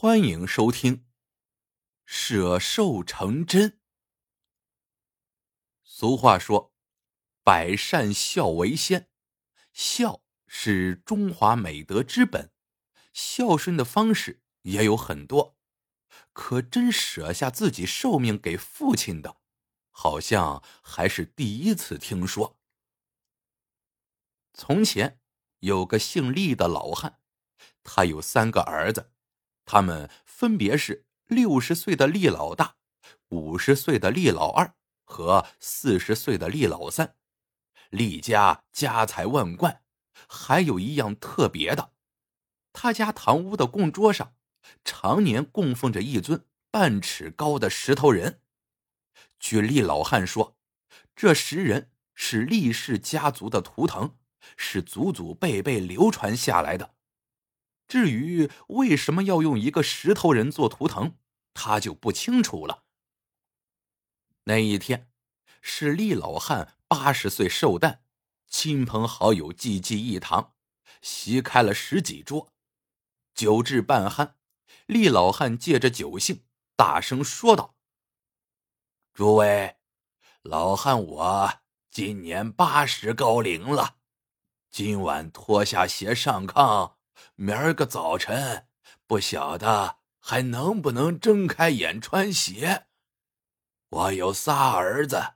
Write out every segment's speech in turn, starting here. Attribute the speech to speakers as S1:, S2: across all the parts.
S1: 欢迎收听《舍寿成真》。俗话说：“百善孝为先，孝是中华美德之本。孝顺的方式也有很多，可真舍下自己寿命给父亲的，好像还是第一次听说。”从前有个姓厉的老汉，他有三个儿子。他们分别是六十岁的厉老大、五十岁的厉老二和四十岁的厉老三。厉家家财万贯，还有一样特别的，他家堂屋的供桌上常年供奉着一尊半尺高的石头人。据厉老汉说，这石人是厉氏家族的图腾，是祖祖辈辈流传下来的。至于为什么要用一个石头人做图腾，他就不清楚了。那一天是厉老汉八十岁寿诞，亲朋好友济济一堂，席开了十几桌，酒至半酣，厉老汉借着酒兴，大声说道：“诸位，老汉我今年八十高龄了，今晚脱下鞋上炕。”明儿个早晨，不晓得还能不能睁开眼穿鞋。我有仨儿子，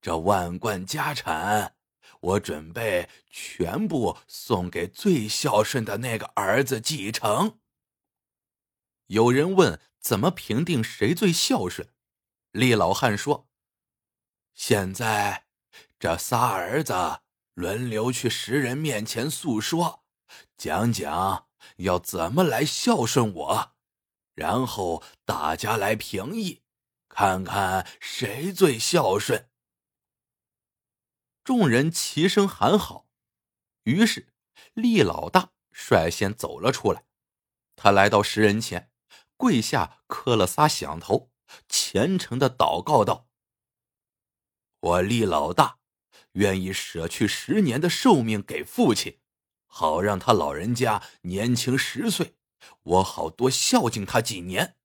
S1: 这万贯家产，我准备全部送给最孝顺的那个儿子继承。有人问怎么评定谁最孝顺，厉老汉说：“现在这仨儿子轮流去石人面前诉说。”讲讲要怎么来孝顺我，然后大家来评议，看看谁最孝顺。众人齐声喊好，于是厉老大率先走了出来。他来到石人前，跪下磕了仨响头，虔诚的祷告道：“我厉老大愿意舍去十年的寿命给父亲。”好让他老人家年轻十岁，我好多孝敬他几年。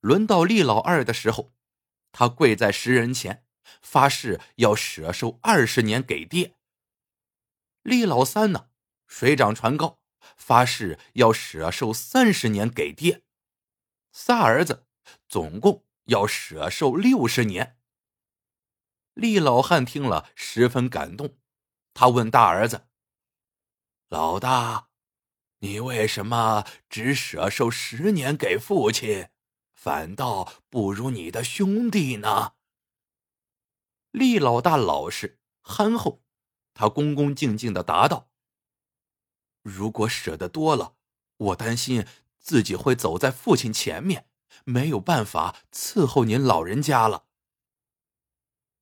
S1: 轮到厉老二的时候，他跪在石人前，发誓要舍寿二十年给爹。厉老三呢，水涨船高，发誓要舍寿三十年给爹。仨儿子总共要舍寿六十年。厉老汉听了十分感动，他问大儿子。老大，你为什么只舍寿十年给父亲，反倒不如你的兄弟呢？厉老大老实憨厚，他恭恭敬敬的答道：“如果舍得多了，我担心自己会走在父亲前面，没有办法伺候您老人家了。”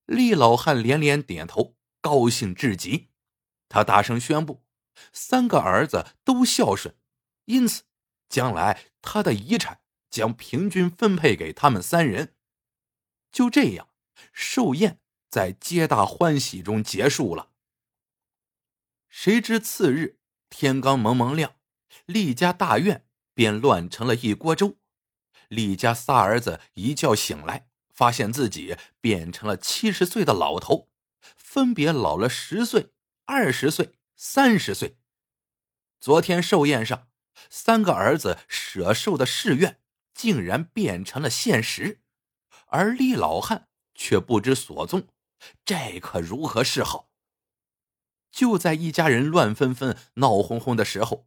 S1: 厉老汉连连点头，高兴至极，他大声宣布。三个儿子都孝顺，因此将来他的遗产将平均分配给他们三人。就这样，寿宴在皆大欢喜中结束了。谁知次日天刚蒙蒙亮，厉家大院便乱成了一锅粥。厉家仨儿子一觉醒来，发现自己变成了七十岁的老头，分别老了十岁、二十岁。三十岁，昨天寿宴上，三个儿子舍寿的誓愿竟然变成了现实，而厉老汉却不知所踪，这可如何是好？就在一家人乱纷纷、闹哄哄的时候，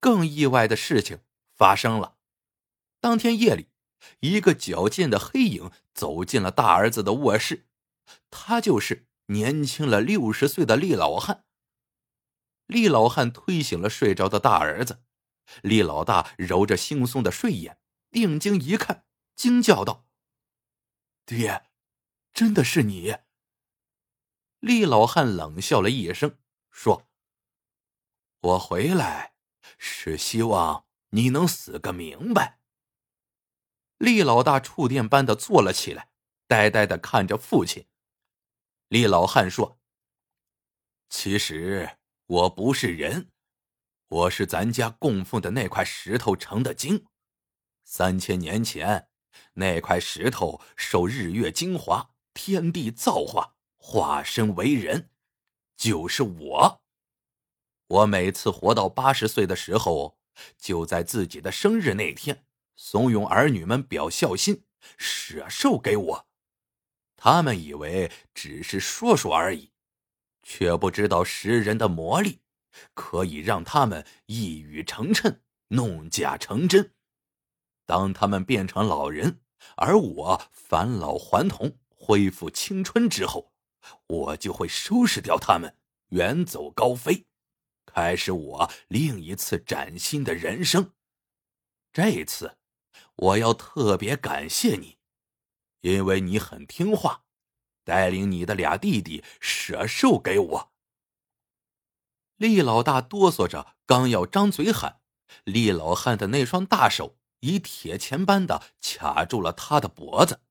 S1: 更意外的事情发生了。当天夜里，一个矫健的黑影走进了大儿子的卧室，他就是年轻了六十岁的厉老汉。厉老汉推醒了睡着的大儿子，厉老大揉着惺忪的睡眼，定睛一看，惊叫道：“爹，真的是你！”厉老汉冷笑了一声，说：“我回来是希望你能死个明白。”厉老大触电般的坐了起来，呆呆的看着父亲。厉老汉说：“其实……”我不是人，我是咱家供奉的那块石头成的精。三千年前，那块石头受日月精华、天地造化，化身为人，就是我。我每次活到八十岁的时候，就在自己的生日那天，怂恿儿女们表孝心，舍寿给我。他们以为只是说说而已，却不知道识人的魔力，可以让他们一语成谶，弄假成真。当他们变成老人，而我返老还童，恢复青春之后，我就会收拾掉他们，远走高飞，开始我另一次崭新的人生。这次，我要特别感谢你。因为你很听话，带领你的俩弟弟舍寿给我。厉老大哆嗦着，刚要张嘴喊，厉老汉的那双大手以铁钳般的卡住了他的脖子。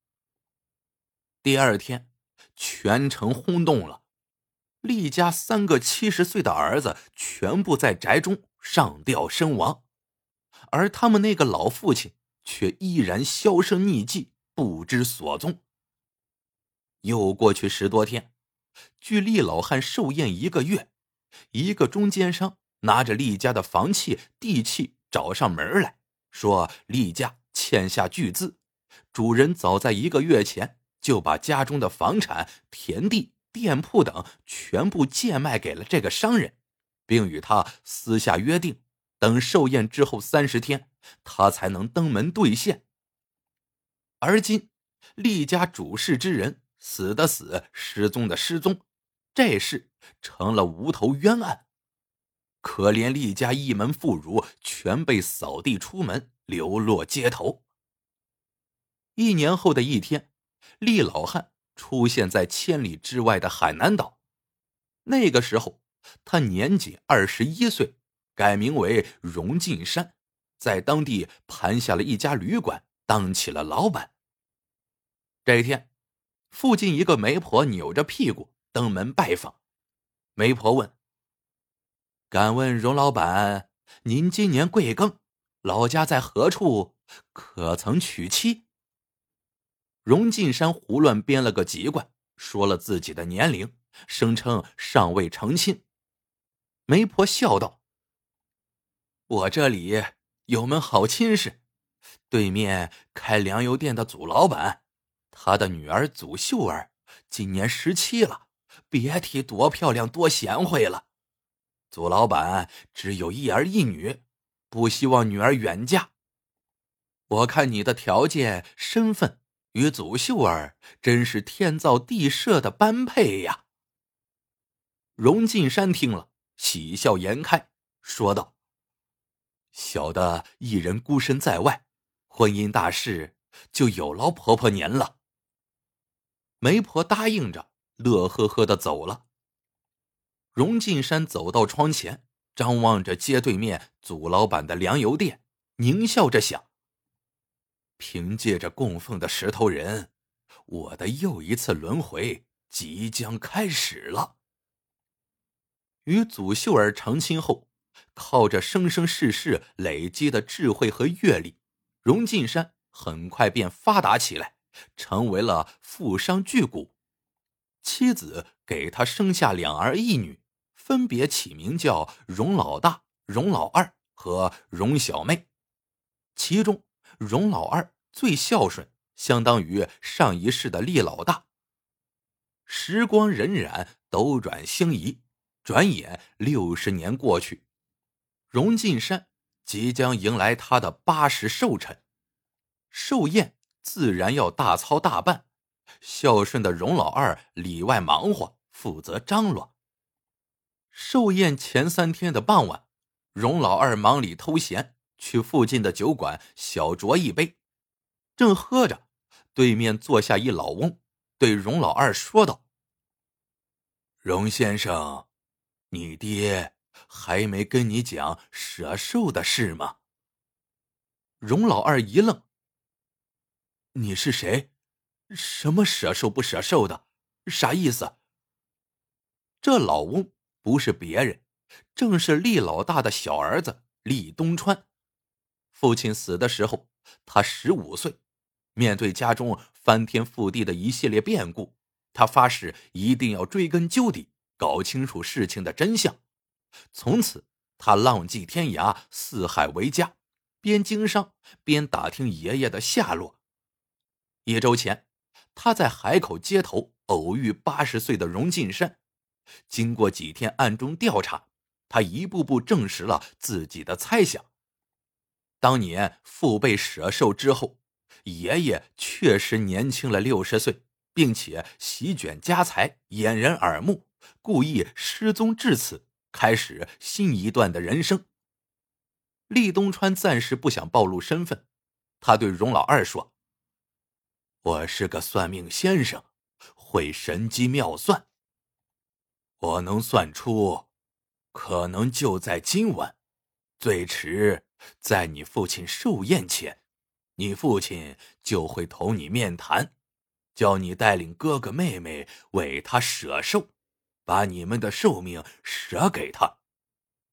S1: 第二天，全城轰动了，厉家三个七十岁的儿子全部在宅中上吊身亡，而他们那个老父亲却依然销声匿迹。不知所踪。又过去十多天，距厉老汉寿宴一个月，一个中间商拿着厉家的房契、地契找上门来说，厉家欠下巨资，主人早在一个月前就把家中的房产、田地、店铺等全部贱卖给了这个商人，并与他私下约定，等寿宴之后三十天，他才能登门兑现。而今，厉家主事之人死的死，失踪的失踪，这事成了无头冤案。可怜厉家一门妇孺全被扫地出门，流落街头。一年后的一天，厉老汉出现在千里之外的海南岛。那个时候，他年仅二十一岁，改名为荣进山，在当地盘下了一家旅馆。当起了老板。这一天，附近一个媒婆扭着屁股登门拜访。媒婆问：“敢问荣老板，您今年贵庚？老家在何处？可曾娶妻？”荣进山胡乱编了个籍贯，说了自己的年龄，声称尚未成亲。媒婆笑道：“我这里有门好亲事。”对面开粮油店的祖老板，他的女儿祖秀儿今年十七了，别提多漂亮多贤惠了。祖老板只有一儿一女，不希望女儿远嫁。我看你的条件、身份与祖秀儿真是天造地设的般配呀。荣进山听了，喜笑颜开，说道：“小的一人孤身在外。”婚姻大事就有劳婆婆您了。媒婆答应着，乐呵呵的走了。荣进山走到窗前，张望着街对面祖老板的粮油店，狞笑着想：凭借着供奉的石头人，我的又一次轮回即将开始了。与祖秀儿成亲后，靠着生生世世累积的智慧和阅历。荣进山很快便发达起来，成为了富商巨贾。妻子给他生下两儿一女，分别起名叫荣老大、荣老二和荣小妹。其中，荣老二最孝顺，相当于上一世的厉老大。时光荏苒，斗转星移，转眼六十年过去，荣进山。即将迎来他的八十寿辰，寿宴自然要大操大办。孝顺的荣老二里外忙活，负责张罗。寿宴前三天的傍晚，荣老二忙里偷闲，去附近的酒馆小酌一杯。正喝着，对面坐下一老翁，对荣老二说道：“荣先生，你爹。”还没跟你讲舍寿的事吗？荣老二一愣：“你是谁？什么舍寿不舍寿的？啥意思？”这老翁不是别人，正是厉老大的小儿子厉东川。父亲死的时候，他十五岁。面对家中翻天覆地的一系列变故，他发誓一定要追根究底，搞清楚事情的真相。从此，他浪迹天涯，四海为家，边经商边打听爷爷的下落。一周前，他在海口街头偶遇八十岁的荣进山。经过几天暗中调查，他一步步证实了自己的猜想。当年父辈舍寿之后。爷爷确实年轻了六十岁，并且席卷家财，掩人耳目，故意失踪至此，开始新一段的人生。厉东川暂时不想暴露身份，他对荣老二说：“我是个算命先生，会神机妙算。我能算出，可能就在今晚，最迟在你父亲寿宴前。”你父亲就会同你面谈，叫你带领哥哥妹妹为他舍寿，把你们的寿命舍给他。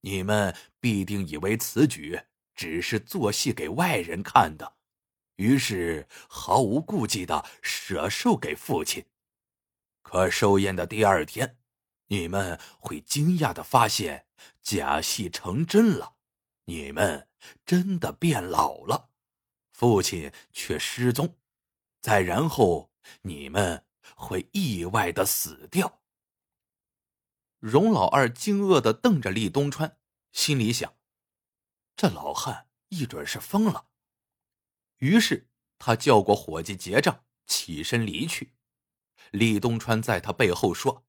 S1: 你们必定以为此举只是做戏给外人看的，于是毫无顾忌的舍寿给父亲。可寿宴的第二天，你们会惊讶的发现假戏成真了，你们真的变老了。父亲却失踪，再然后你们会意外的死掉。荣老二惊愕的瞪着厉东川，心里想：这老汉一准是疯了。于是他叫过伙计结账，起身离去。李东川在他背后说：“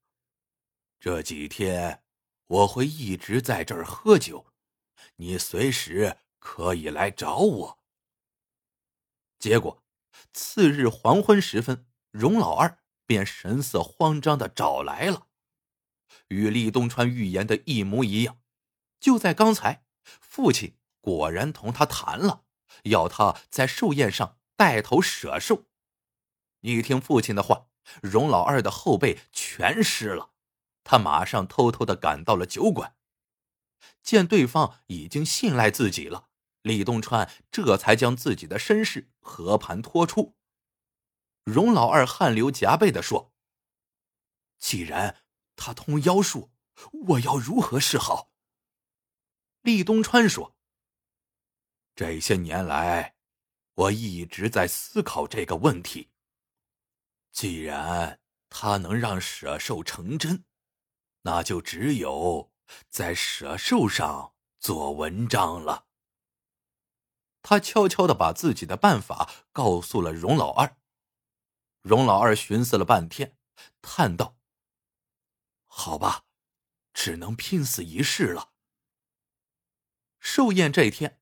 S1: 这几天我会一直在这儿喝酒，你随时可以来找我。”结果，次日黄昏时分，荣老二便神色慌张的找来了，与厉东川预言的一模一样。就在刚才，父亲果然同他谈了，要他在寿宴上带头舍寿。一听父亲的话，荣老二的后背全湿了，他马上偷偷的赶到了酒馆，见对方已经信赖自己了。李东川这才将自己的身世和盘托出。荣老二汗流浃背的说：“既然他通妖术，我要如何是好？”李东川说：“这些年来，我一直在思考这个问题。既然他能让舍寿成真，那就只有在舍寿上做文章了。”他悄悄的把自己的办法告诉了荣老二。荣老二寻思了半天，叹道：“好吧，只能拼死一试了。”寿宴这一天，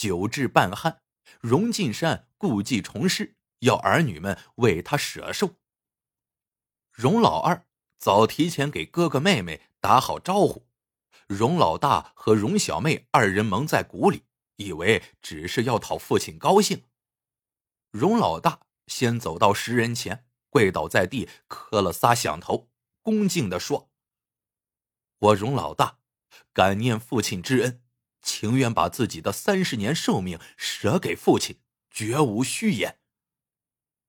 S1: 久至半酣，荣进山故技重施，要儿女们为他舍寿。荣老二早提前给哥哥妹妹打好招呼，荣老大和荣小妹二人蒙在鼓里。以为只是要讨父亲高兴，荣老大先走到石人前，跪倒在地，磕了仨响头，恭敬的说：“我荣老大，感念父亲之恩，情愿把自己的三十年寿命舍给父亲，绝无虚言。”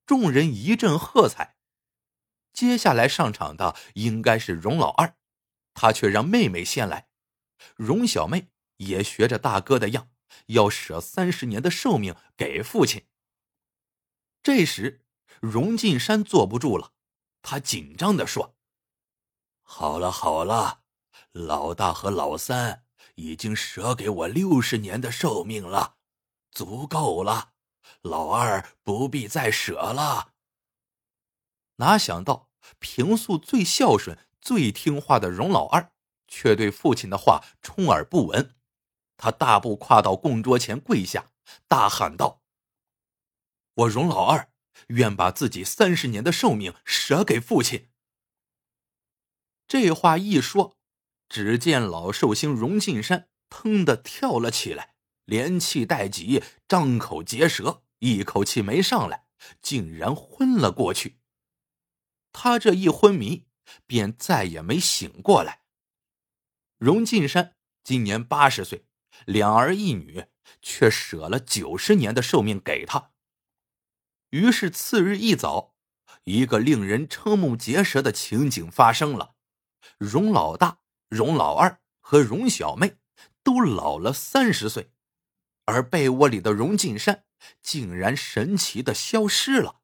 S1: 众人一阵喝彩。接下来上场的应该是荣老二，他却让妹妹先来，荣小妹也学着大哥的样。要舍三十年的寿命给父亲。这时，荣进山坐不住了，他紧张的说：“好了好了，老大和老三已经舍给我六十年的寿命了，足够了，老二不必再舍了。”哪想到，平素最孝顺、最听话的荣老二，却对父亲的话充耳不闻。他大步跨到供桌前，跪下，大喊道：“我荣老二愿把自己三十年的寿命舍给父亲。”这话一说，只见老寿星荣进山腾的跳了起来，连气带急，张口结舌，一口气没上来，竟然昏了过去。他这一昏迷，便再也没醒过来。荣进山。今年八十岁，两儿一女，却舍了九十年的寿命给他。于是次日一早，一个令人瞠目结舌的情景发生了：荣老大、荣老二和荣小妹都老了三十岁，而被窝里的荣进山竟然神奇的消失了。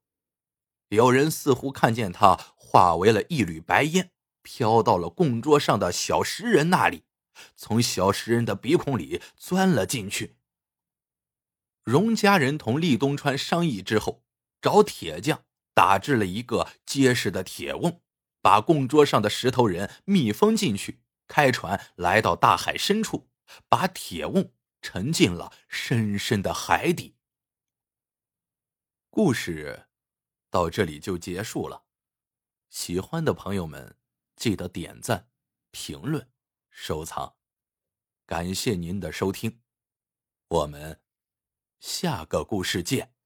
S1: 有人似乎看见他化为了一缕白烟，飘到了供桌上的小石人那里，从小石人的鼻孔里钻了进去。荣家人同厉东川商议之后，找铁匠打制了一个结实的铁瓮，把供桌上的石头人密封进去，开船来到大海深处，把铁瓮沉进了深深的海底。故事。到这里就结束了，喜欢的朋友们记得点赞、评论、收藏，感谢您的收听，我们下个故事见。